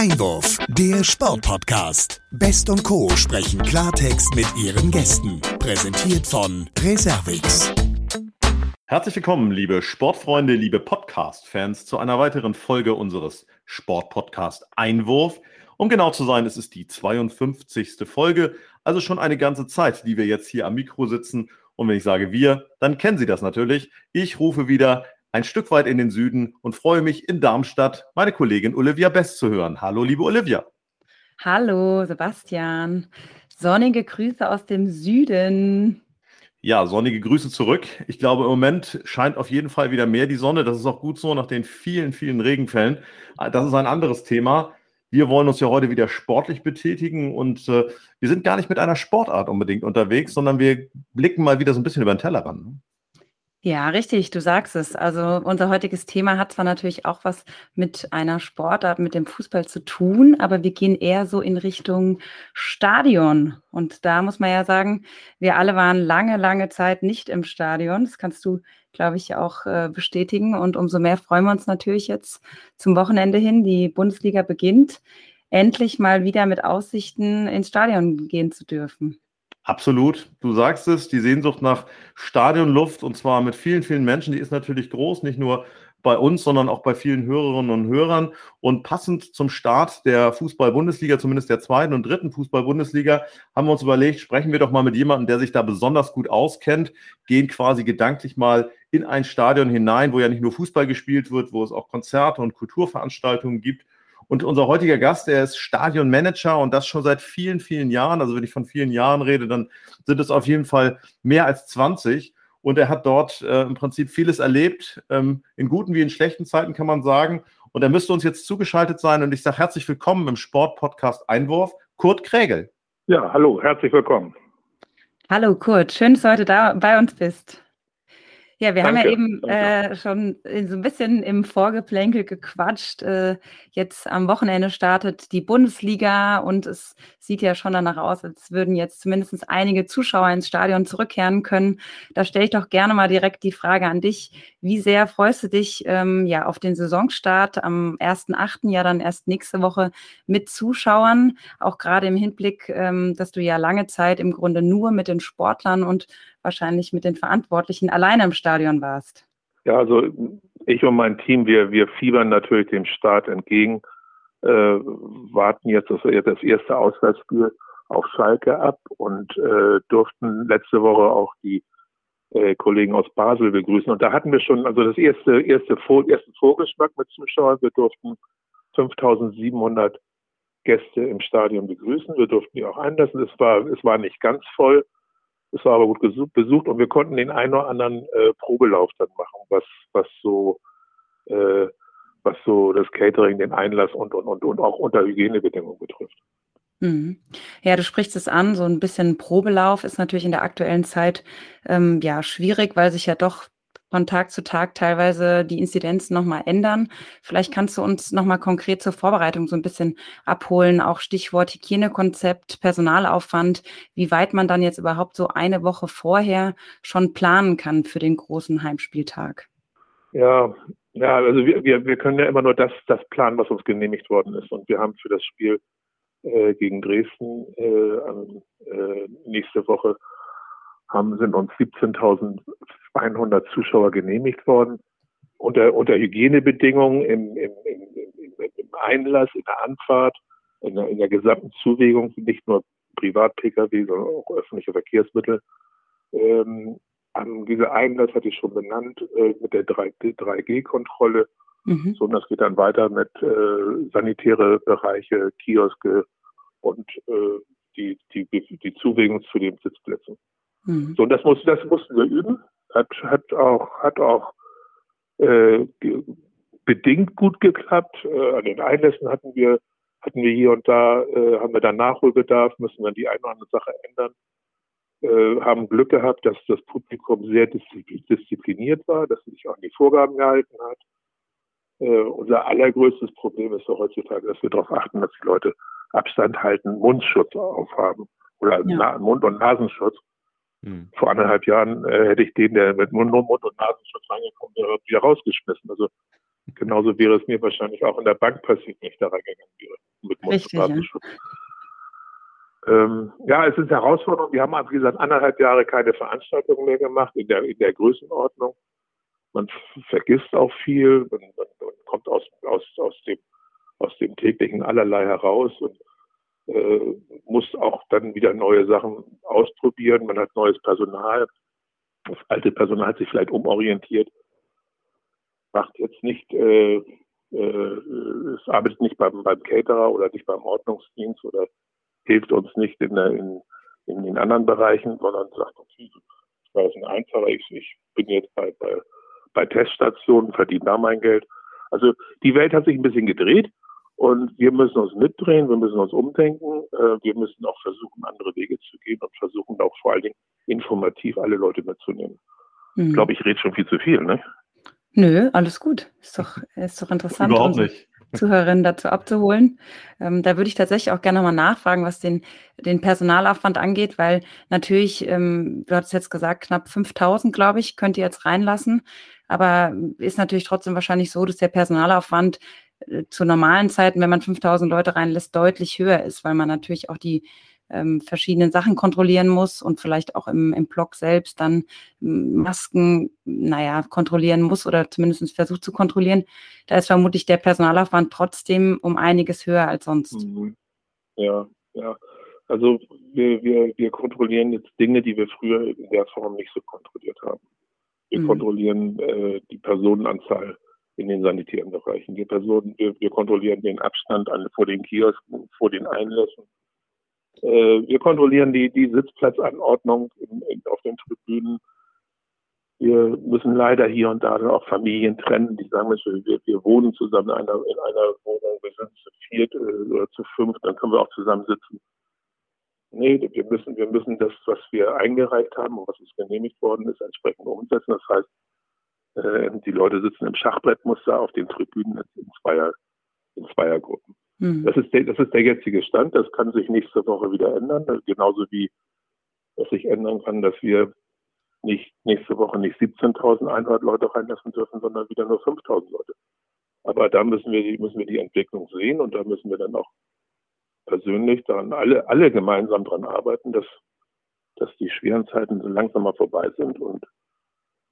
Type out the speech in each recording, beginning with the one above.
Einwurf, der Sportpodcast. Best und Co. sprechen Klartext mit ihren Gästen. Präsentiert von Reservix. Herzlich willkommen, liebe Sportfreunde, liebe Podcast-Fans, zu einer weiteren Folge unseres Sportpodcast Einwurf. Um genau zu sein, es ist die 52. Folge, also schon eine ganze Zeit, die wir jetzt hier am Mikro sitzen. Und wenn ich sage wir, dann kennen Sie das natürlich. Ich rufe wieder ein Stück weit in den Süden und freue mich in Darmstadt meine Kollegin Olivia Best zu hören. Hallo, liebe Olivia. Hallo, Sebastian. Sonnige Grüße aus dem Süden. Ja, sonnige Grüße zurück. Ich glaube, im Moment scheint auf jeden Fall wieder mehr die Sonne. Das ist auch gut so nach den vielen, vielen Regenfällen. Das ist ein anderes Thema. Wir wollen uns ja heute wieder sportlich betätigen und äh, wir sind gar nicht mit einer Sportart unbedingt unterwegs, sondern wir blicken mal wieder so ein bisschen über den Tellerrand. Ne? Ja, richtig, du sagst es. Also unser heutiges Thema hat zwar natürlich auch was mit einer Sportart, mit dem Fußball zu tun, aber wir gehen eher so in Richtung Stadion. Und da muss man ja sagen, wir alle waren lange, lange Zeit nicht im Stadion. Das kannst du, glaube ich, auch äh, bestätigen. Und umso mehr freuen wir uns natürlich jetzt zum Wochenende hin. Die Bundesliga beginnt, endlich mal wieder mit Aussichten ins Stadion gehen zu dürfen. Absolut, du sagst es, die Sehnsucht nach Stadionluft und zwar mit vielen, vielen Menschen, die ist natürlich groß, nicht nur bei uns, sondern auch bei vielen Hörerinnen und Hörern. Und passend zum Start der Fußball-Bundesliga, zumindest der zweiten und dritten Fußball-Bundesliga, haben wir uns überlegt, sprechen wir doch mal mit jemandem, der sich da besonders gut auskennt, gehen quasi gedanklich mal in ein Stadion hinein, wo ja nicht nur Fußball gespielt wird, wo es auch Konzerte und Kulturveranstaltungen gibt und unser heutiger Gast, der ist Stadionmanager und das schon seit vielen, vielen Jahren. Also wenn ich von vielen Jahren rede, dann sind es auf jeden Fall mehr als 20. Und er hat dort äh, im Prinzip vieles erlebt, ähm, in guten wie in schlechten Zeiten kann man sagen. Und er müsste uns jetzt zugeschaltet sein. Und ich sage herzlich willkommen im Sportpodcast Einwurf, Kurt Krägel. Ja, hallo, herzlich willkommen. Hallo Kurt, schön, dass du heute da bei uns bist. Ja, wir danke, haben ja eben äh, schon so ein bisschen im Vorgeplänkel gequatscht. Äh, jetzt am Wochenende startet die Bundesliga und es sieht ja schon danach aus, als würden jetzt zumindest einige Zuschauer ins Stadion zurückkehren können. Da stelle ich doch gerne mal direkt die Frage an dich. Wie sehr freust du dich ähm, ja auf den Saisonstart am 1.8., ja dann erst nächste Woche mit Zuschauern, auch gerade im Hinblick, ähm, dass du ja lange Zeit im Grunde nur mit den Sportlern und wahrscheinlich mit den Verantwortlichen alleine im Stadion warst. Ja, also ich und mein Team, wir, wir fiebern natürlich dem Start entgegen, äh, warten jetzt das, das erste Auswärtsspiel auf Schalke ab und äh, durften letzte Woche auch die äh, Kollegen aus Basel begrüßen. Und da hatten wir schon also das erste, erste Vor ersten Vorgeschmack mit Zuschauern. Wir durften 5700 Gäste im Stadion begrüßen. Wir durften die auch einlassen. Es war, es war nicht ganz voll. Es war aber gut besucht und wir konnten den einen oder anderen äh, Probelauf dann machen, was, was so, äh, was so das Catering, den Einlass und, und, und, und auch unter Hygienebedingungen betrifft. Mhm. Ja, du sprichst es an, so ein bisschen Probelauf ist natürlich in der aktuellen Zeit ähm, ja schwierig, weil sich ja doch von Tag zu Tag teilweise die Inzidenzen nochmal ändern. Vielleicht kannst du uns nochmal konkret zur Vorbereitung so ein bisschen abholen, auch Stichwort Hygienekonzept, Personalaufwand, wie weit man dann jetzt überhaupt so eine Woche vorher schon planen kann für den großen Heimspieltag. Ja, ja, also wir, wir, wir können ja immer nur das, das planen, was uns genehmigt worden ist. Und wir haben für das Spiel äh, gegen Dresden äh, äh, nächste Woche haben, sind uns 17.100 Zuschauer genehmigt worden. Unter, unter Hygienebedingungen im, im, im, im Einlass, in der Anfahrt, in der, in der gesamten Zuwägung, nicht nur Privat-Pkw, sondern auch öffentliche Verkehrsmittel. Ähm, an dieser Einlass hatte ich schon benannt, äh, mit der 3G-Kontrolle. Mhm. So, und das geht dann weiter mit äh, sanitäre Bereiche, Kioske und äh, die, die, die Zuwägung zu den Sitzplätzen. Mhm. So, und das, muss, das mussten wir üben. Hat, hat auch, hat auch äh, bedingt gut geklappt. Äh, an den Einlässen hatten wir, hatten wir hier und da, äh, haben wir dann Nachholbedarf, müssen dann die eine oder andere Sache ändern. Äh, haben Glück gehabt, dass das Publikum sehr diszipliniert war, dass es sich auch an die Vorgaben gehalten hat. Äh, unser allergrößtes Problem ist doch heutzutage, dass wir darauf achten, dass die Leute Abstand halten, Mundschutz aufhaben oder ja. Mund- und Nasenschutz. Hm. Vor anderthalb Jahren äh, hätte ich den, der mit Mund, Mund und Nasenschutz reingekommen wäre, wieder rausgeschmissen. Also Genauso wäre es mir wahrscheinlich auch in der Bank passiert, wenn ich da reingegangen wäre. Mit Richtig, ja. Ähm, ja, es ist eine Herausforderung. Wir haben, wie gesagt, anderthalb Jahre keine Veranstaltungen mehr gemacht in der, in der Größenordnung. Man vergisst auch viel, man, man, man kommt aus, aus, aus, dem, aus dem täglichen allerlei heraus und äh, muss auch dann wieder neue Sachen ausprobieren. Man hat neues Personal. Das alte Personal hat sich vielleicht umorientiert. Macht jetzt nicht, äh, äh, es arbeitet nicht beim, beim Caterer oder nicht beim Ordnungsdienst oder hilft uns nicht in, der, in, in den anderen Bereichen, sondern sagt, okay, das war ein einfacher, ich, ich bin jetzt bei, bei, bei Teststationen, verdiene da mein Geld. Also die Welt hat sich ein bisschen gedreht und wir müssen uns mitdrehen, wir müssen uns umdenken, äh, wir müssen auch versuchen, andere Wege zu gehen und versuchen auch vor allen Dingen informativ alle Leute mitzunehmen. Mhm. Ich glaube, ich rede schon viel zu viel, ne? Nö, alles gut. Ist doch, ist doch interessant. Überhaupt nicht. Zuhörerinnen dazu abzuholen. Ähm, da würde ich tatsächlich auch gerne mal nachfragen, was den, den Personalaufwand angeht, weil natürlich, ähm, du hattest jetzt gesagt, knapp 5000, glaube ich, könnt ihr jetzt reinlassen. Aber ist natürlich trotzdem wahrscheinlich so, dass der Personalaufwand zu normalen Zeiten, wenn man 5000 Leute reinlässt, deutlich höher ist, weil man natürlich auch die ähm, verschiedenen Sachen kontrollieren muss und vielleicht auch im, im Blog selbst dann Masken, naja, kontrollieren muss oder zumindest versucht zu kontrollieren, da ist vermutlich der Personalaufwand trotzdem um einiges höher als sonst. Mhm. Ja, ja. Also wir, wir, wir kontrollieren jetzt Dinge, die wir früher in der Form nicht so kontrolliert haben. Wir mhm. kontrollieren äh, die Personenanzahl in den sanitären Bereichen. Wir, Personen, wir, wir kontrollieren den Abstand an, vor den Kiosken, vor den Einlässen. Äh, wir kontrollieren die, die Sitzplatzanordnung in, in, auf den Tribünen. Wir müssen leider hier und da auch Familien trennen, die sagen, wir, wir wohnen zusammen in einer, in einer Wohnung, wir sind zu viert äh, oder zu fünf, dann können wir auch zusammen sitzen. Nee, wir müssen, wir müssen das, was wir eingereicht haben und was uns genehmigt worden ist, entsprechend umsetzen. Das heißt, äh, die Leute sitzen im Schachbrettmuster auf den Tribünen in Zweier, in Zweiergruppen. Mhm. Das, ist der, das ist der jetzige Stand. Das kann sich nächste Woche wieder ändern. Genauso wie es sich ändern kann, dass wir nicht nächste Woche nicht 17.100 Leute reinlassen dürfen, sondern wieder nur 5.000 Leute. Aber da müssen wir, die, müssen wir die Entwicklung sehen und da müssen wir dann auch persönlich daran alle, alle gemeinsam daran arbeiten, dass, dass die schweren Zeiten so langsam mal vorbei sind und,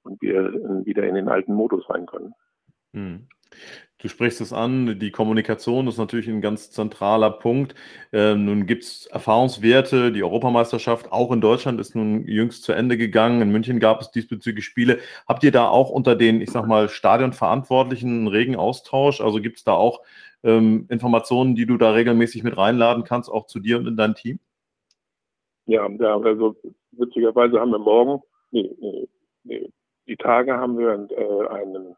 und wir wieder in den alten Modus rein können. Hm. Du sprichst es an, die Kommunikation ist natürlich ein ganz zentraler Punkt. Ähm, nun gibt es Erfahrungswerte, die Europameisterschaft auch in Deutschland ist nun jüngst zu Ende gegangen. In München gab es diesbezüglich Spiele. Habt ihr da auch unter den, ich sag mal, Stadionverantwortlichen einen regen Austausch? Also gibt es da auch ähm, Informationen, die du da regelmäßig mit reinladen kannst, auch zu dir und in dein Team? Ja, ja also witzigerweise haben wir morgen, nee, nee, nee, die Tage haben wir äh, einen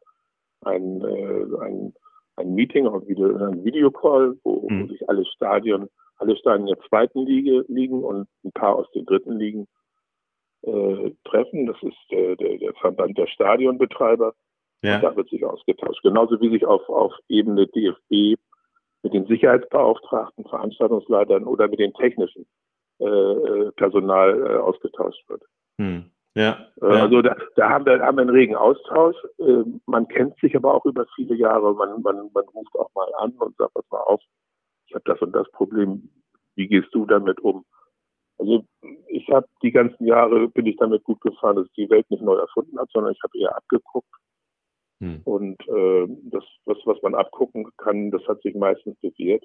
ein, äh, ein, ein Meeting, auch wieder ein Videocall, wo, mhm. sich alle Stadien, alle Stadien der zweiten Liga liegen und ein paar aus den dritten Ligen äh, treffen. Das ist der, der, der Verband der Stadionbetreiber. Ja. Und da wird sich ausgetauscht. Genauso wie sich auf, auf Ebene DFB mit den Sicherheitsbeauftragten, Veranstaltungsleitern oder mit den technischen äh, äh Personal äh, ausgetauscht wird. Hm. Ja, äh, Also da, da, haben, wir, haben wir einen regen Austausch. Äh, man kennt sich aber auch über viele Jahre. Man, man, man ruft auch mal an und sagt, pass mal auf, ich habe das und das Problem. Wie gehst du damit um? Also ich habe die ganzen Jahre, bin ich damit gut gefahren, dass die Welt nicht neu erfunden hat, sondern ich habe eher abgeguckt. Hm. Und äh, das, was, was man abgucken kann, das hat sich meistens bewährt.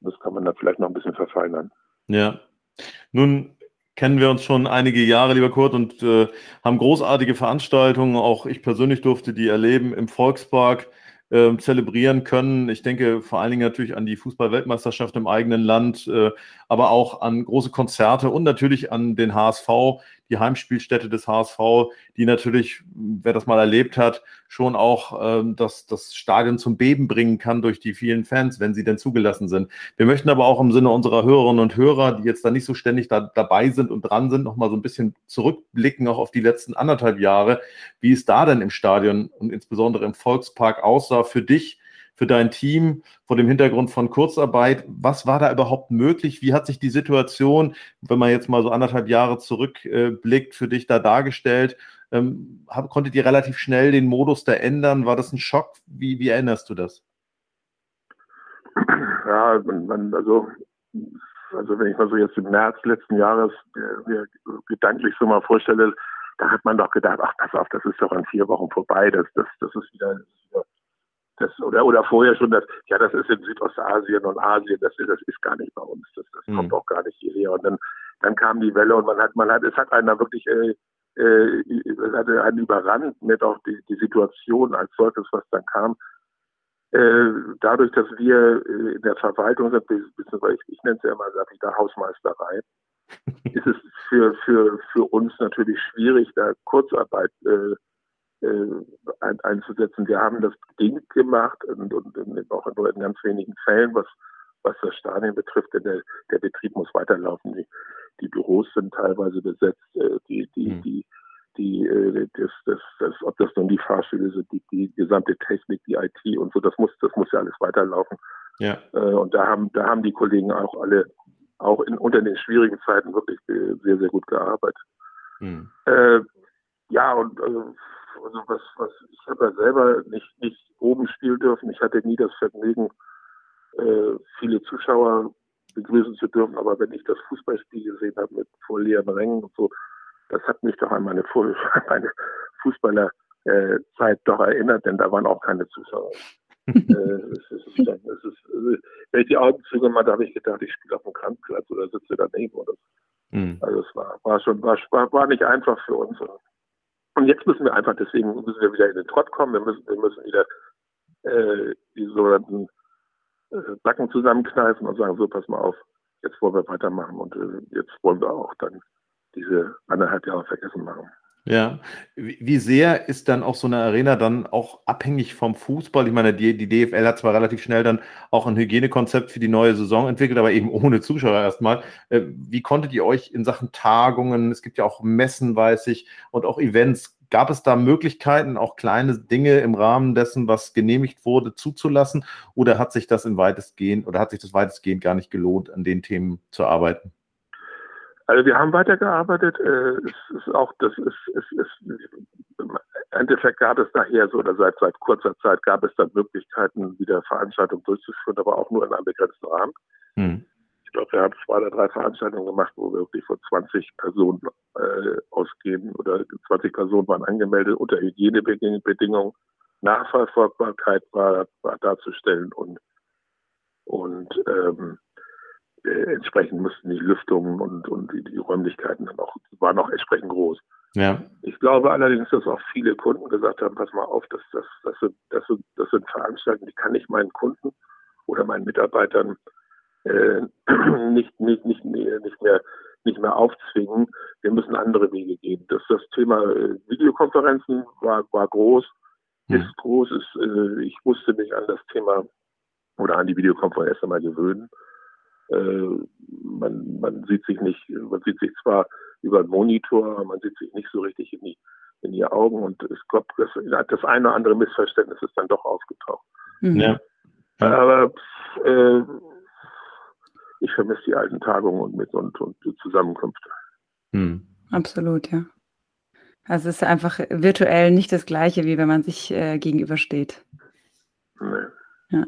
Das kann man dann vielleicht noch ein bisschen verfeinern. Ja. Nun kennen wir uns schon einige Jahre, lieber Kurt, und äh, haben großartige Veranstaltungen. Auch ich persönlich durfte die erleben im Volkspark äh, zelebrieren können. Ich denke vor allen Dingen natürlich an die Fußball-Weltmeisterschaft im eigenen Land, äh, aber auch an große Konzerte und natürlich an den HSV, die Heimspielstätte des HSV, die natürlich, wer das mal erlebt hat, schon auch ähm, das, das Stadion zum Beben bringen kann durch die vielen Fans, wenn sie denn zugelassen sind. Wir möchten aber auch im Sinne unserer Hörerinnen und Hörer, die jetzt da nicht so ständig da, dabei sind und dran sind, nochmal so ein bisschen zurückblicken, auch auf die letzten anderthalb Jahre, wie es da denn im Stadion und insbesondere im Volkspark aussah für dich für dein Team vor dem Hintergrund von Kurzarbeit. Was war da überhaupt möglich? Wie hat sich die Situation, wenn man jetzt mal so anderthalb Jahre zurückblickt, für dich da dargestellt? Ähm, konntet ihr relativ schnell den Modus da ändern? War das ein Schock? Wie, wie erinnerst du das? Ja, also, also wenn ich mal so jetzt im März letzten Jahres äh, mir gedanklich so mal vorstelle, da hat man doch gedacht, ach pass auf, das ist doch in vier Wochen vorbei, das, das, das ist wieder, das, oder, oder vorher schon, das, ja, das ist in Südostasien und Asien, das, das ist gar nicht bei uns, das, das mhm. kommt auch gar nicht hierher. Und dann, dann kam die Welle und man hat, man hat, es hat einen da wirklich, äh, äh, es hatte einen überrannt mit auch die, die Situation als solches, was dann kam. Äh, dadurch, dass wir äh, in der Verwaltung sind, beziehungsweise ich, ich nenne es ja immer, sage ich da Hausmeisterei, ist es für, für, für uns natürlich schwierig, da Kurzarbeit äh, einzusetzen. Wir haben das bedingt gemacht und, und, und auch nur in ganz wenigen Fällen, was, was das Stadion betrifft, denn der, der Betrieb muss weiterlaufen. Die, die Büros sind teilweise besetzt, äh, die, die, mhm. die, die, äh, das, das, das, ob das nun die Fahrstühle sind, die, die gesamte Technik, die IT und so, das muss, das muss ja alles weiterlaufen. Ja. Äh, und da haben, da haben die Kollegen auch alle auch in, unter den schwierigen Zeiten wirklich sehr, sehr gut gearbeitet. Mhm. Äh, ja, und also, also was, was, ich habe ja selber nicht, nicht oben spielen dürfen. Ich hatte nie das Vergnügen, äh, viele Zuschauer begrüßen zu dürfen, aber wenn ich das Fußballspiel gesehen habe mit voll leeren Rängen und so, das hat mich doch an meine, meine Fußballerzeit doch erinnert, denn da waren auch keine Zuschauer. äh, es ist, es ist, wenn ich die Augen zugemacht habe, habe ich gedacht, ich spiele auf dem Kranzplatz oder sitze daneben oder so. Mhm. Also es war, war schon, war, war nicht einfach für uns. Und jetzt müssen wir einfach, deswegen müssen wir wieder in den Trott kommen. Wir müssen, wir müssen wieder äh, die sogenannten äh, Backen zusammenkneifen und sagen, so pass mal auf, jetzt wollen wir weitermachen und äh, jetzt wollen wir auch dann diese anderthalb Jahre vergessen machen. Ja, wie sehr ist dann auch so eine Arena dann auch abhängig vom Fußball? Ich meine, die, die DFL hat zwar relativ schnell dann auch ein Hygienekonzept für die neue Saison entwickelt, aber eben ohne Zuschauer erstmal. Äh, wie konntet ihr euch in Sachen Tagungen, es gibt ja auch Messen, weiß ich, und auch Events, gab es da Möglichkeiten, auch kleine Dinge im Rahmen dessen, was genehmigt wurde, zuzulassen? Oder hat sich das in weitestgehend oder hat sich das weitestgehend gar nicht gelohnt, an den Themen zu arbeiten? Also wir haben weitergearbeitet. Äh, es ist auch, das ist, es ist, im Endeffekt gab es nachher so oder seit seit kurzer Zeit gab es dann Möglichkeiten, wieder Veranstaltungen durchzuführen, aber auch nur in einem begrenzten Rahmen. Hm. Ich glaube, wir haben zwei oder drei Veranstaltungen gemacht, wo wir wirklich von 20 Personen äh, ausgehen oder 20 Personen waren angemeldet unter Hygienebedingungen. Nachverfolgbarkeit war, war darzustellen und und ähm, äh, entsprechend mussten die Lüftungen und, und die, die, Räumlichkeiten dann auch, waren auch entsprechend groß. Ja. Ich glaube allerdings, dass auch viele Kunden gesagt haben, pass mal auf, das, das, das, sind, das, sind, das sind Veranstaltungen, die kann ich meinen Kunden oder meinen Mitarbeitern äh, nicht, nicht, nicht, nicht mehr nicht mehr aufzwingen. Wir müssen andere Wege gehen. Das, das Thema äh, Videokonferenzen war, war groß, hm. ist groß. Ist, äh, ich musste mich an das Thema oder an die Videokonferenz einmal gewöhnen. Äh, man, man sieht sich nicht, man sieht sich zwar über einen Monitor, man sieht sich nicht so richtig in die, in die Augen und ich glaube, das, das eine oder andere Missverständnis ist dann doch aufgetaucht. Mhm. Ja. Aber äh, ich vermisse die alten Tagungen und, mit, und, und die Zusammenkünfte. Mhm. Absolut, ja. Also es ist einfach virtuell nicht das gleiche, wie wenn man sich äh, gegenübersteht. Nee. Ja.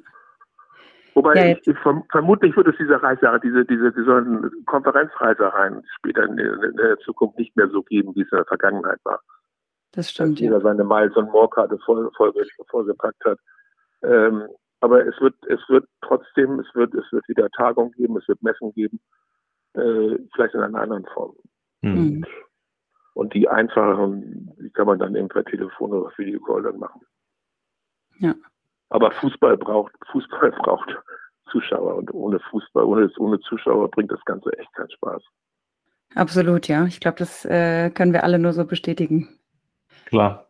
Wobei ja, ich, ich, vermutlich wird es diese Reise, diese, diese, diese Konferenzreisereien später in, in, der Zukunft nicht mehr so geben, wie es in der Vergangenheit war. Das stimmt. Dass jeder seine Miles und More-Karte voll, voll, vollgepackt hat. Ähm, aber es wird, es wird trotzdem, es wird, es wird wieder Tagung geben, es wird Messen geben, äh, vielleicht in einer anderen Form. Mhm. Und die einfachen, die kann man dann eben per Telefon oder Videocall dann machen. Ja. Aber Fußball braucht, Fußball braucht Zuschauer und ohne Fußball, ohne, ohne Zuschauer bringt das Ganze echt keinen Spaß. Absolut, ja. Ich glaube, das äh, können wir alle nur so bestätigen. Klar.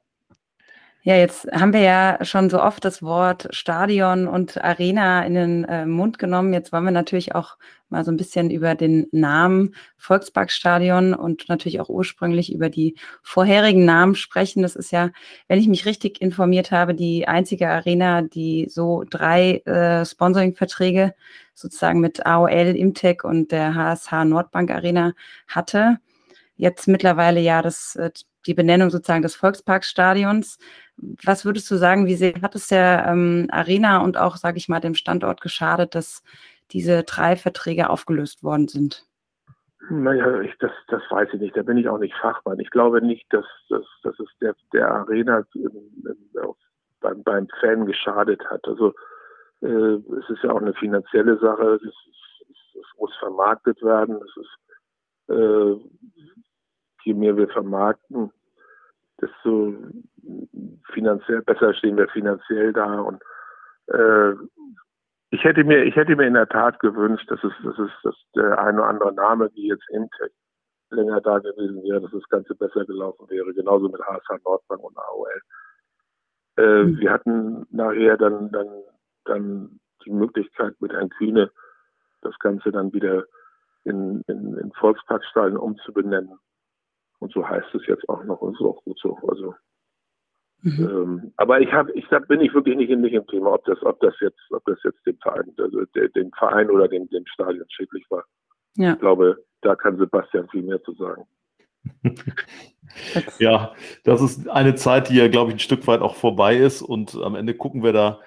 Ja, jetzt haben wir ja schon so oft das Wort Stadion und Arena in den äh, Mund genommen. Jetzt wollen wir natürlich auch mal so ein bisschen über den Namen Volksparkstadion und natürlich auch ursprünglich über die vorherigen Namen sprechen. Das ist ja, wenn ich mich richtig informiert habe, die einzige Arena, die so drei äh, Sponsoring-Verträge sozusagen mit AOL, Imtech und der HSH Nordbank Arena hatte. Jetzt mittlerweile ja das äh, die Benennung sozusagen des Volksparkstadions. Was würdest du sagen, wie sehr hat es der ähm, Arena und auch, sage ich mal, dem Standort geschadet, dass diese drei Verträge aufgelöst worden sind? Naja, ich, das, das weiß ich nicht. Da bin ich auch nicht Fachmann. Ich glaube nicht, dass, dass, dass es der, der Arena beim, beim Fan geschadet hat. Also äh, es ist ja auch eine finanzielle Sache. Es, es, es muss vermarktet werden. Es ist, äh, je mehr wir vermarkten, desto finanziell besser stehen wir finanziell da und äh, ich hätte mir, ich hätte mir in der Tat gewünscht, dass es, dass es, dass der eine oder andere Name, wie jetzt Imtech, länger da gewesen wäre, dass das Ganze besser gelaufen wäre. Genauso mit HSH Nordbank und AOL. Äh, mhm. Wir hatten nachher dann, dann, dann die Möglichkeit mit Herrn Kühne, das Ganze dann wieder in, in, in Volksparkstadien umzubenennen. Und so heißt es jetzt auch noch und so auch gut so. Also Mhm. Ähm, aber ich habe, ich sag, bin ich wirklich nicht, nicht im Thema, ob das, ob das jetzt, ob das jetzt dem Verein, also dem Verein oder dem, dem Stadion schädlich war. Ja. Ich glaube, da kann Sebastian viel mehr zu sagen. ja, das ist eine Zeit, die ja, glaube ich, ein Stück weit auch vorbei ist und am Ende gucken wir da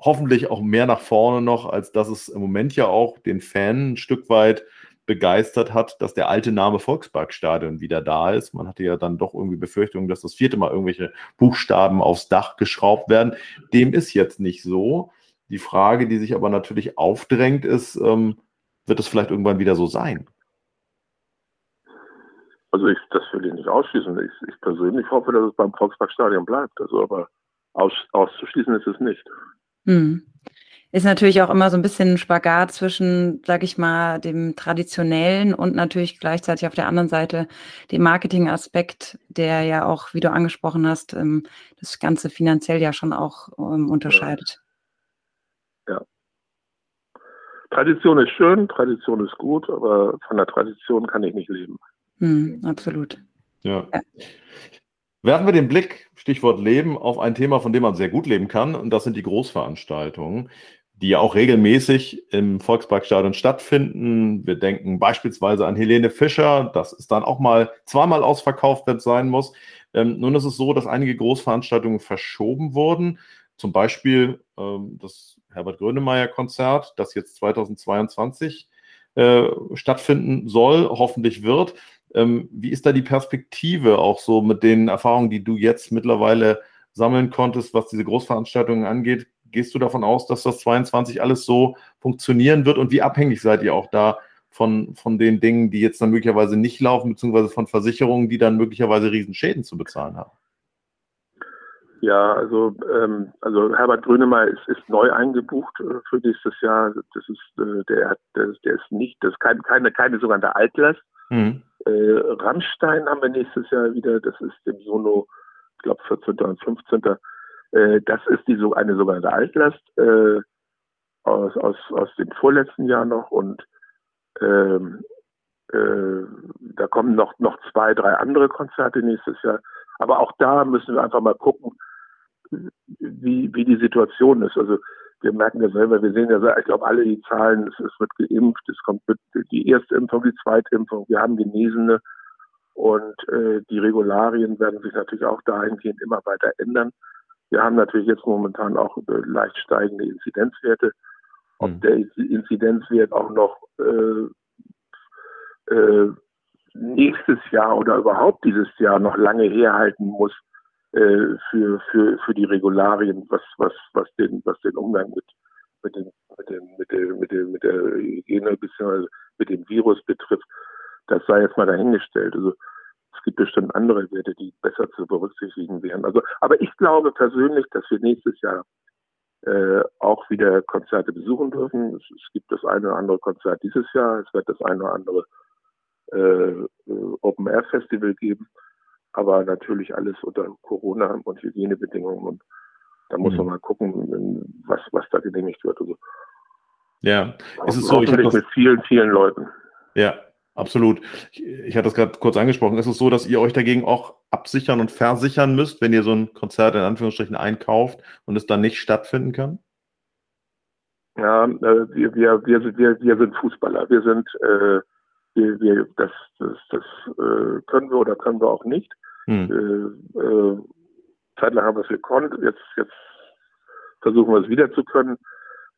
hoffentlich auch mehr nach vorne noch, als dass es im Moment ja auch den Fan ein Stück weit begeistert hat, dass der alte Name Volksparkstadion wieder da ist. Man hatte ja dann doch irgendwie Befürchtungen, dass das vierte Mal irgendwelche Buchstaben aufs Dach geschraubt werden. Dem ist jetzt nicht so. Die Frage, die sich aber natürlich aufdrängt, ist, ähm, wird es vielleicht irgendwann wieder so sein? Also ich, das will ich nicht ausschließen. Ich, ich persönlich hoffe, dass es beim Volksparkstadion bleibt. Also aber aus, auszuschließen ist es nicht. Hm ist natürlich auch immer so ein bisschen ein Spagat zwischen, sag ich mal, dem traditionellen und natürlich gleichzeitig auf der anderen Seite dem Marketingaspekt, der ja auch, wie du angesprochen hast, ähm, das Ganze finanziell ja schon auch ähm, unterscheidet. Ja. ja. Tradition ist schön, Tradition ist gut, aber von der Tradition kann ich nicht leben. Hm, absolut. ja. ja. Werfen wir den Blick, Stichwort Leben, auf ein Thema, von dem man sehr gut leben kann, und das sind die Großveranstaltungen die ja auch regelmäßig im Volksparkstadion stattfinden. Wir denken beispielsweise an Helene Fischer, das ist dann auch mal zweimal ausverkauft, es sein muss. Ähm, nun ist es so, dass einige Großveranstaltungen verschoben wurden. Zum Beispiel ähm, das Herbert Grönemeyer-Konzert, das jetzt 2022 äh, stattfinden soll, hoffentlich wird. Ähm, wie ist da die Perspektive auch so mit den Erfahrungen, die du jetzt mittlerweile sammeln konntest, was diese Großveranstaltungen angeht? Gehst du davon aus, dass das 22 alles so funktionieren wird und wie abhängig seid ihr auch da von, von den Dingen, die jetzt dann möglicherweise nicht laufen, beziehungsweise von Versicherungen, die dann möglicherweise Riesenschäden zu bezahlen haben? Ja, also, ähm, also Herbert Grönemeyer ist, ist neu eingebucht äh, für nächstes Jahr. Das ist, äh, der, der, der ist nicht, das ist kein, keine, keine sogenannte Altlast. Mhm. Äh, Rammstein haben wir nächstes Jahr wieder, das ist im Sono, ich glaube 14. und 15. Äh, das ist die so eine sogenannte Altlast äh, aus, aus, aus dem vorletzten Jahr noch und ähm, äh, da kommen noch, noch zwei, drei andere Konzerte nächstes Jahr. Aber auch da müssen wir einfach mal gucken, wie, wie die Situation ist. Also wir merken ja selber, wir sehen ja, ich glaube, alle die Zahlen, es, es wird geimpft, es kommt mit die erste Impfung, die zweite Impfung, wir haben Genesene und äh, die Regularien werden sich natürlich auch dahingehend immer weiter ändern. Wir haben natürlich jetzt momentan auch äh, leicht steigende Inzidenzwerte. Ob mhm. der Inzidenzwert auch noch äh, äh, nächstes Jahr oder überhaupt dieses Jahr noch lange herhalten muss äh, für, für, für die Regularien, was, was, was, den, was den Umgang mit, mit, den, mit, den, mit, der, mit, der, mit der Hygiene bzw. mit dem Virus betrifft, das sei jetzt mal dahingestellt. Also es gibt bestimmt andere Werte, die besser zu berücksichtigen wären. Also, aber ich glaube persönlich, dass wir nächstes Jahr äh, auch wieder Konzerte besuchen dürfen. Es, es, gibt das eine oder andere Konzert dieses Jahr. Es wird das eine oder andere äh, Open Air Festival geben. Aber natürlich alles unter Corona und Hygienebedingungen. Und da muss mhm. man mal gucken, was, was da genehmigt wird. Also, ja, es ist so, ich mit vielen, vielen Leuten. Ja, Absolut. Ich, ich hatte das gerade kurz angesprochen. Ist es so, dass ihr euch dagegen auch absichern und versichern müsst, wenn ihr so ein Konzert in Anführungsstrichen einkauft und es dann nicht stattfinden kann? Ja, äh, wir, wir, wir, wir, wir sind Fußballer. Wir sind, äh, wir, wir, das, das, das äh, können wir oder können wir auch nicht. Hm. Äh, äh, zeitlang haben wir es gekonnt, jetzt, jetzt versuchen wir es wieder zu können.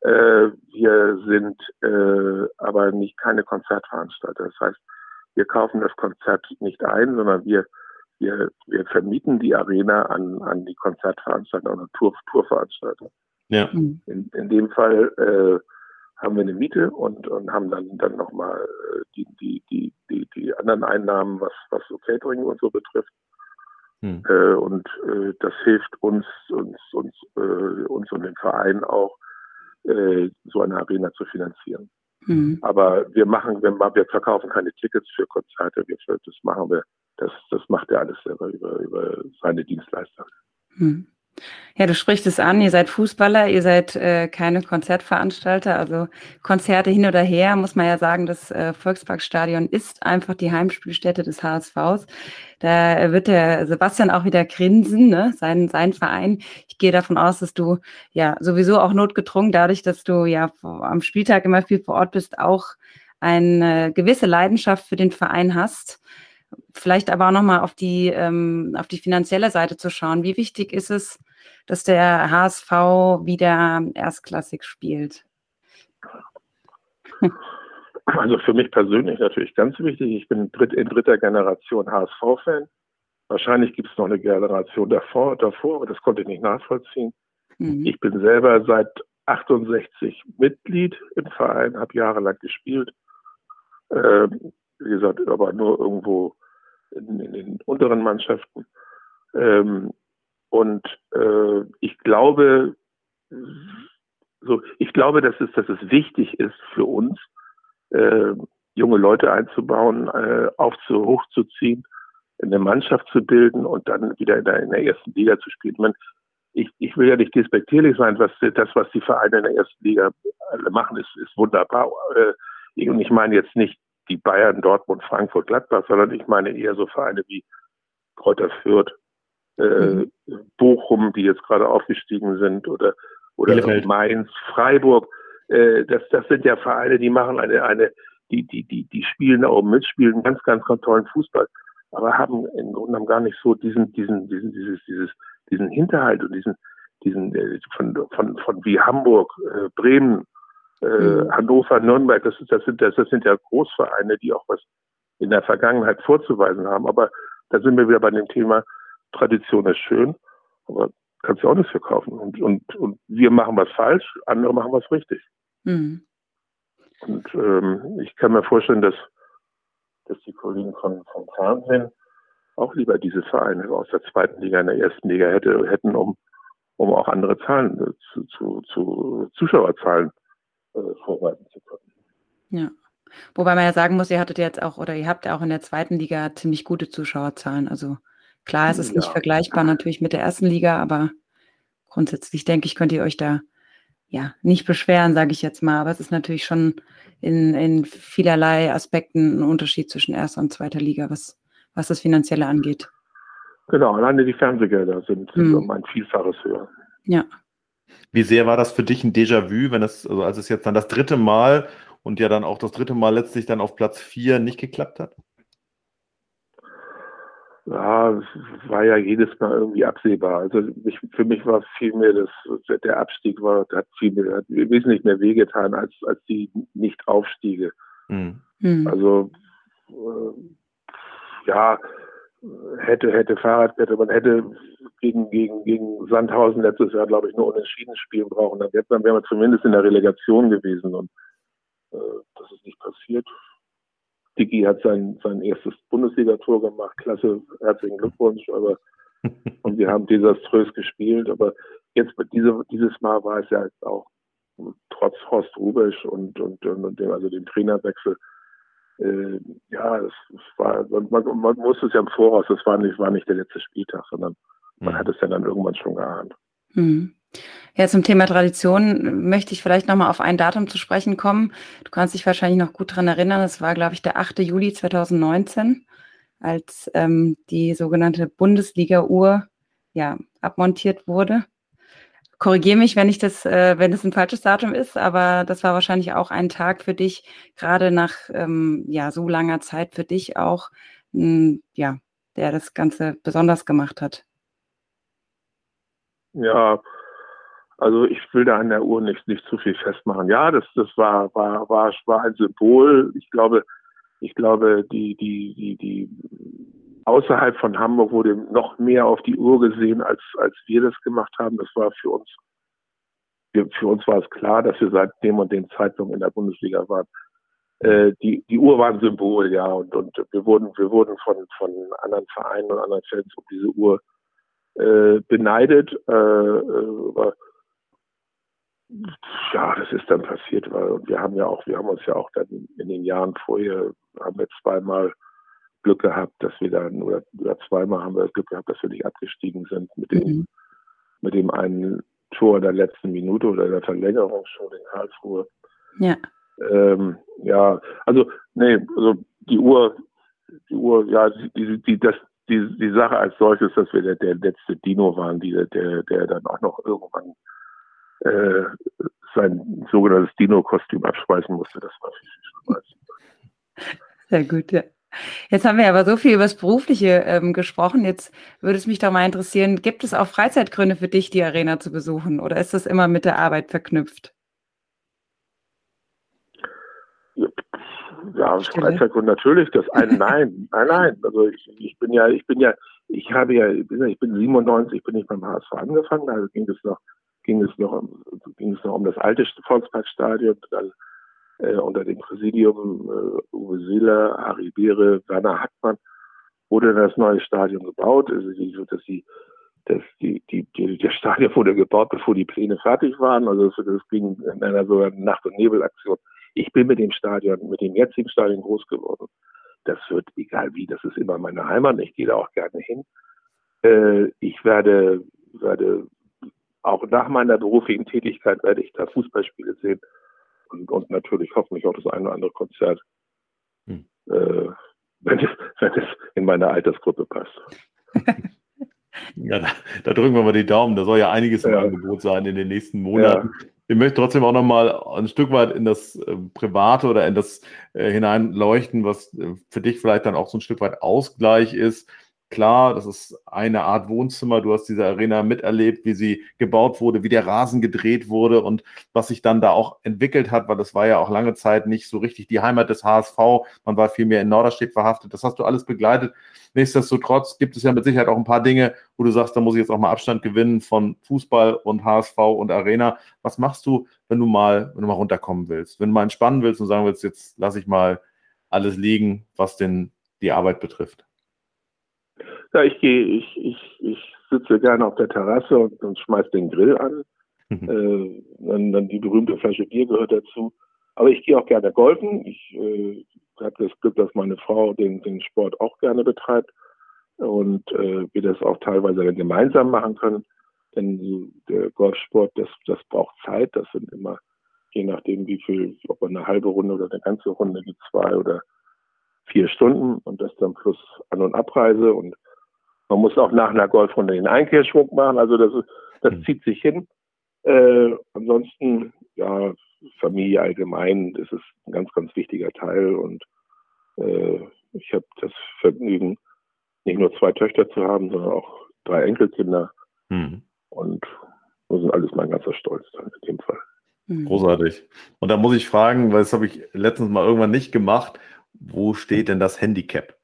Äh, wir sind äh, aber nicht keine Konzertveranstalter. Das heißt, wir kaufen das Konzert nicht ein, sondern wir, wir, wir vermieten die Arena an, an die Konzertveranstalter oder Tour, Tourveranstalter. Ja. Mhm. In, in dem Fall äh, haben wir eine Miete und, und haben dann, dann nochmal äh, die, die, die, die, die anderen Einnahmen, was, was so Catering und so betrifft. Hm. Äh, und äh, das hilft uns, uns, uns, äh, uns und dem Verein auch, äh, so eine Arena zu finanzieren. Hm. Aber wir machen, wir, wir verkaufen keine Tickets für Konzerte, wir, das machen wir, das, das macht er alles selber über, über seine Dienstleister. Hm. Ja, du sprichst es an, ihr seid Fußballer, ihr seid äh, keine Konzertveranstalter, also Konzerte hin oder her, muss man ja sagen, das äh, Volksparkstadion ist einfach die Heimspielstätte des HSVs. Da wird der Sebastian auch wieder grinsen, ne? sein, sein Verein. Ich gehe davon aus, dass du ja sowieso auch notgedrungen, dadurch, dass du ja am Spieltag immer viel vor Ort bist, auch eine gewisse Leidenschaft für den Verein hast. Vielleicht aber auch nochmal auf ähm, auf die finanzielle Seite zu schauen. Wie wichtig ist es, dass der HSV wieder erstklassig spielt? Also für mich persönlich natürlich ganz wichtig. Ich bin in dritter Generation HSV-Fan. Wahrscheinlich gibt es noch eine Generation davor, davor, aber das konnte ich nicht nachvollziehen. Mhm. Ich bin selber seit 68 Mitglied im Verein, habe jahrelang gespielt. Ähm, wie gesagt, aber nur irgendwo in, in den unteren Mannschaften. Ähm, und äh, ich glaube, so, ich glaube, dass es, dass es wichtig ist für uns, äh, junge Leute einzubauen, äh, aufzu, hochzuziehen, eine Mannschaft zu bilden und dann wieder in der, in der ersten Liga zu spielen. Man, ich, ich will ja nicht despektierlich sein, was das, was die Vereine in der ersten Liga machen, ist, ist wunderbar. Äh, und ich meine jetzt nicht die Bayern, Dortmund, Frankfurt, Gladbach, sondern ich meine eher so Vereine wie Kräuter Fürth, äh. Bochum, die jetzt gerade aufgestiegen sind, oder, oder Mainz, Freiburg. Äh, das, das sind ja Vereine, die machen eine, eine, die, die, die, die spielen da oben mit, spielen ganz, ganz, ganz tollen Fußball, aber haben im Grunde genommen gar nicht so diesen, diesen, diesen, dieses, dieses, diesen Hinterhalt und diesen, diesen, äh, von, von, von wie Hamburg, äh, Bremen, äh, mhm. Hannover, Nürnberg, das, ist, das, sind, das, das sind ja Großvereine, die auch was in der Vergangenheit vorzuweisen haben. Aber da sind wir wieder bei dem Thema, Tradition ist schön, aber kannst du auch nichts verkaufen. Und, und, und wir machen was falsch, andere machen was richtig. Mhm. Und ähm, ich kann mir vorstellen, dass, dass die Kollegen von, vom Fernsehen auch lieber diese Vereine aus der zweiten Liga in der ersten Liga hätte, hätten, um, um auch andere Zahlen äh, zu, zu, zu Zuschauerzahlen äh, vorweisen zu können. Ja. Wobei man ja sagen muss, ihr hattet jetzt auch oder ihr habt ja auch in der zweiten Liga ziemlich gute Zuschauerzahlen. Also klar, es ist ja. nicht vergleichbar natürlich mit der ersten Liga, aber grundsätzlich denke ich, könnt ihr euch da ja nicht beschweren, sage ich jetzt mal. Aber es ist natürlich schon in, in vielerlei Aspekten ein Unterschied zwischen erster und zweiter Liga, was, was das Finanzielle angeht. Genau, alleine die Fernsehgelder sind, sind hm. um ein Vielfaches höher. Ja. Wie sehr war das für dich ein Déjà-vu, wenn es, also als es jetzt dann das dritte Mal und ja dann auch das dritte Mal letztlich dann auf Platz vier nicht geklappt hat? Ja, war ja jedes Mal irgendwie absehbar. Also ich, für mich war vielmehr das, der Abstieg war, hat viel mehr, hat wesentlich mehr wehgetan als, als die Nicht-Aufstiege. Mhm. Also, äh, ja, hätte, hätte Fahrradkette, man hätte gegen, gegen, gegen Sandhausen letztes Jahr, glaube ich, nur unentschieden spielen brauchen. Dann wäre man zumindest in der Relegation gewesen und äh, das ist nicht passiert. Dicky hat sein, sein erstes Bundesligator gemacht. Klasse, herzlichen Glückwunsch. Aber und wir haben desaströs gespielt. Aber jetzt diese, dieses Mal war es ja jetzt auch trotz Horst Rubisch und, und, und dem, also dem Trainerwechsel. Äh, ja, es, war, man, man wusste es ja im Voraus, das war nicht, war nicht der letzte Spieltag, sondern man mhm. hat es ja dann irgendwann schon geahnt. Mhm. Ja, zum Thema Tradition möchte ich vielleicht nochmal auf ein Datum zu sprechen kommen. Du kannst dich wahrscheinlich noch gut dran erinnern. Es war, glaube ich, der 8. Juli 2019, als ähm, die sogenannte Bundesliga-Uhr ja, abmontiert wurde. Korrigiere mich, wenn ich das, äh, wenn das ein falsches Datum ist, aber das war wahrscheinlich auch ein Tag für dich, gerade nach ähm, ja so langer Zeit für dich auch, mh, ja der das Ganze besonders gemacht hat? Ja, also ich will da an der Uhr nicht, nicht zu viel festmachen. Ja, das, das war, war, war, war ein Symbol. Ich glaube, ich glaube, die, die, die, die außerhalb von Hamburg wurde noch mehr auf die Uhr gesehen, als, als wir das gemacht haben. Das war für uns, für uns war es klar, dass wir seit dem und dem Zeitpunkt in der Bundesliga waren. Äh, die, die Uhr war ein Symbol, ja, und, und wir wurden, wir wurden von, von anderen Vereinen und anderen Fans um diese Uhr äh, beneidet. Äh, äh, ja, das ist dann passiert, weil wir haben ja auch, wir haben uns ja auch dann in den Jahren vorher, haben wir zweimal Glück gehabt, dass wir dann, oder, oder zweimal haben wir das Glück gehabt, dass wir nicht abgestiegen sind mit dem, mhm. mit dem einen Tor der letzten Minute oder der Verlängerung schon in Karlsruhe. Ja. Ähm, ja, also, nee, also die Uhr, die Uhr, ja, die, die, das, die, die Sache als solches, dass wir der, der letzte Dino waren, die, der, der dann auch noch irgendwann äh, sein sogenanntes Dino-Kostüm abschmeißen musste. Das war viel, viel schlimmer. Sehr gut, ja. Jetzt haben wir aber so viel über das Berufliche ähm, gesprochen. Jetzt würde es mich doch mal interessieren, gibt es auch Freizeitgründe für dich, die Arena zu besuchen? Oder ist das immer mit der Arbeit verknüpft? Ja, Freizeitgründe natürlich. Das eine, nein, nein, nein. Also ich, ich bin ja, ich bin ja, ich habe ja, ich bin, ich bin 97, bin ich beim HSV angefangen. Da ging es noch ging es noch, ging es noch um das alte Volksparkstadion, dann äh, unter dem Präsidium äh, Uwe Seeler, Harry Beere, Werner Hackmann wurde das neue Stadion gebaut. Also die, dass die, dass die, die, die, der Stadion wurde gebaut, bevor die Pläne fertig waren. Also das, das ging in einer so Nacht- und Nebelaktion. Ich bin mit dem Stadion, mit dem jetzigen Stadion groß geworden. Das wird, egal wie, das ist immer meine Heimat. Ich gehe da auch gerne hin. Äh, ich werde, werde auch nach meiner beruflichen Tätigkeit werde ich da Fußballspiele sehen und, und natürlich hoffentlich auch das eine oder andere Konzert, hm. äh, wenn, es, wenn es in meine Altersgruppe passt. ja, da, da, drücken wir mal die Daumen. Da soll ja einiges ja. im Angebot sein in den nächsten Monaten. Ja. Ich möchte trotzdem auch noch mal ein Stück weit in das äh, Private oder in das äh, hineinleuchten, was äh, für dich vielleicht dann auch so ein Stück weit Ausgleich ist. Klar, das ist eine Art Wohnzimmer. Du hast diese Arena miterlebt, wie sie gebaut wurde, wie der Rasen gedreht wurde und was sich dann da auch entwickelt hat, weil das war ja auch lange Zeit nicht so richtig die Heimat des HSV. Man war viel mehr in Norderstedt verhaftet. Das hast du alles begleitet. Nichtsdestotrotz gibt es ja mit Sicherheit auch ein paar Dinge, wo du sagst, da muss ich jetzt auch mal Abstand gewinnen von Fußball und HSV und Arena. Was machst du, wenn du mal, wenn du mal runterkommen willst? Wenn du mal entspannen willst und sagen willst, jetzt lasse ich mal alles liegen, was denn die Arbeit betrifft? Ja, ich gehe, ich, ich, ich sitze gerne auf der Terrasse und, und schmeiß den Grill an. Mhm. Äh, dann, dann die berühmte Flasche Bier gehört dazu. Aber ich gehe auch gerne golfen. Ich äh, habe das Glück, dass meine Frau den, den Sport auch gerne betreibt und äh, wir das auch teilweise dann gemeinsam machen können. Denn der Golfsport, das, das braucht Zeit. Das sind immer, je nachdem, wie viel, ob man eine halbe Runde oder eine ganze Runde, die zwei oder vier Stunden und das dann plus An- und Abreise und man muss auch nach einer Golfrunde den Einkehrschwung machen. Also das, das mhm. zieht sich hin. Äh, ansonsten, ja, Familie allgemein, das ist ein ganz, ganz wichtiger Teil. Und äh, ich habe das Vergnügen, nicht nur zwei Töchter zu haben, sondern auch drei Enkelkinder. Mhm. Und das ist alles mein ganzer Stolz dann in dem Fall. Mhm. Großartig. Und da muss ich fragen, weil das habe ich letztens mal irgendwann nicht gemacht, wo steht denn das Handicap?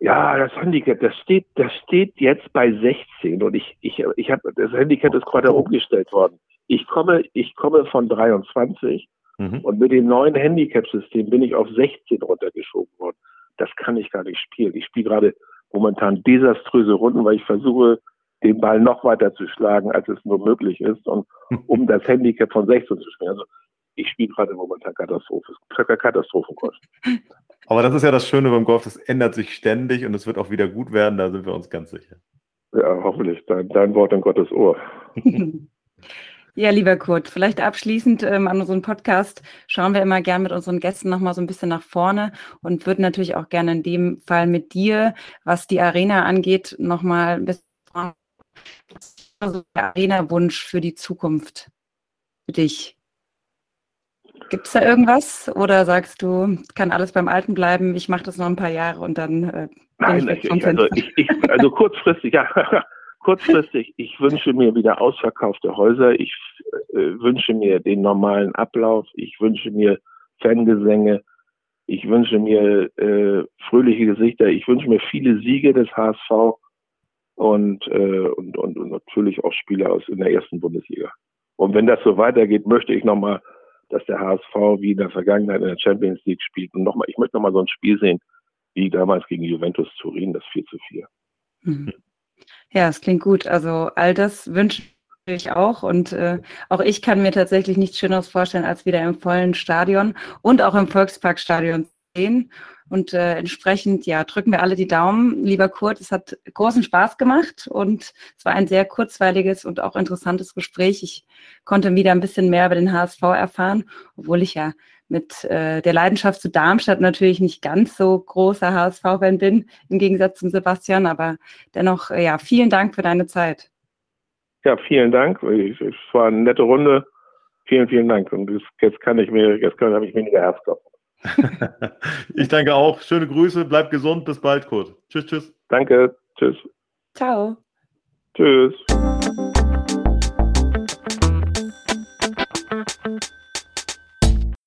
Ja, das Handicap, das steht, das steht jetzt bei 16 und ich, ich, ich habe, das Handicap ist gerade umgestellt worden. Ich komme, ich komme von 23 mhm. und mit dem neuen Handicap-System bin ich auf 16 runtergeschoben worden. Das kann ich gar nicht spielen. Ich spiele gerade momentan desaströse Runden, weil ich versuche, den Ball noch weiter zu schlagen, als es nur möglich ist, und um das Handicap von 16 zu spielen. Also ich spiele gerade momentan Katastrophe, Katastrophenkurs. Aber das ist ja das Schöne beim Golf, das ändert sich ständig und es wird auch wieder gut werden, da sind wir uns ganz sicher. Ja, hoffentlich. Dein, dein Wort in Gottes Ohr. Ja, lieber Kurt, vielleicht abschließend ähm, an unserem Podcast schauen wir immer gern mit unseren Gästen nochmal so ein bisschen nach vorne und würden natürlich auch gerne in dem Fall mit dir, was die Arena angeht, nochmal ein bisschen also der Arena-Wunsch für die Zukunft für dich. Gibt es da irgendwas oder sagst du, kann alles beim Alten bleiben, ich mache das noch ein paar Jahre und dann äh, Nein, ich, ich, also, ich, also kurzfristig, ja, kurzfristig, ich wünsche mir wieder ausverkaufte Häuser, ich äh, wünsche mir den normalen Ablauf, ich wünsche mir Fangesänge, ich wünsche mir äh, fröhliche Gesichter, ich wünsche mir viele Siege des HSV und, äh, und, und, und natürlich auch Spieler aus in der ersten Bundesliga. Und wenn das so weitergeht, möchte ich nochmal, dass der HSV wie in der Vergangenheit in der Champions League spielt. Und nochmal, ich möchte nochmal so ein Spiel sehen, wie damals gegen Juventus Turin, das 4 zu 4. Mhm. Ja, es klingt gut. Also all das wünsche ich auch. Und äh, auch ich kann mir tatsächlich nichts Schöneres vorstellen, als wieder im vollen Stadion und auch im Volksparkstadion zu sehen. Und äh, entsprechend, ja, drücken wir alle die Daumen. Lieber Kurt, es hat großen Spaß gemacht und es war ein sehr kurzweiliges und auch interessantes Gespräch. Ich konnte wieder ein bisschen mehr über den HSV erfahren, obwohl ich ja mit äh, der Leidenschaft zu Darmstadt natürlich nicht ganz so großer HSV-Fan bin, im Gegensatz zum Sebastian. Aber dennoch, äh, ja, vielen Dank für deine Zeit. Ja, vielen Dank. Es war eine nette Runde. Vielen, vielen Dank. Und jetzt kann ich mir, jetzt kann, habe ich weniger Herzklopfen. ich danke auch. Schöne Grüße, bleib gesund, bis bald, Kurt. Tschüss, tschüss. Danke, tschüss. Ciao. Tschüss.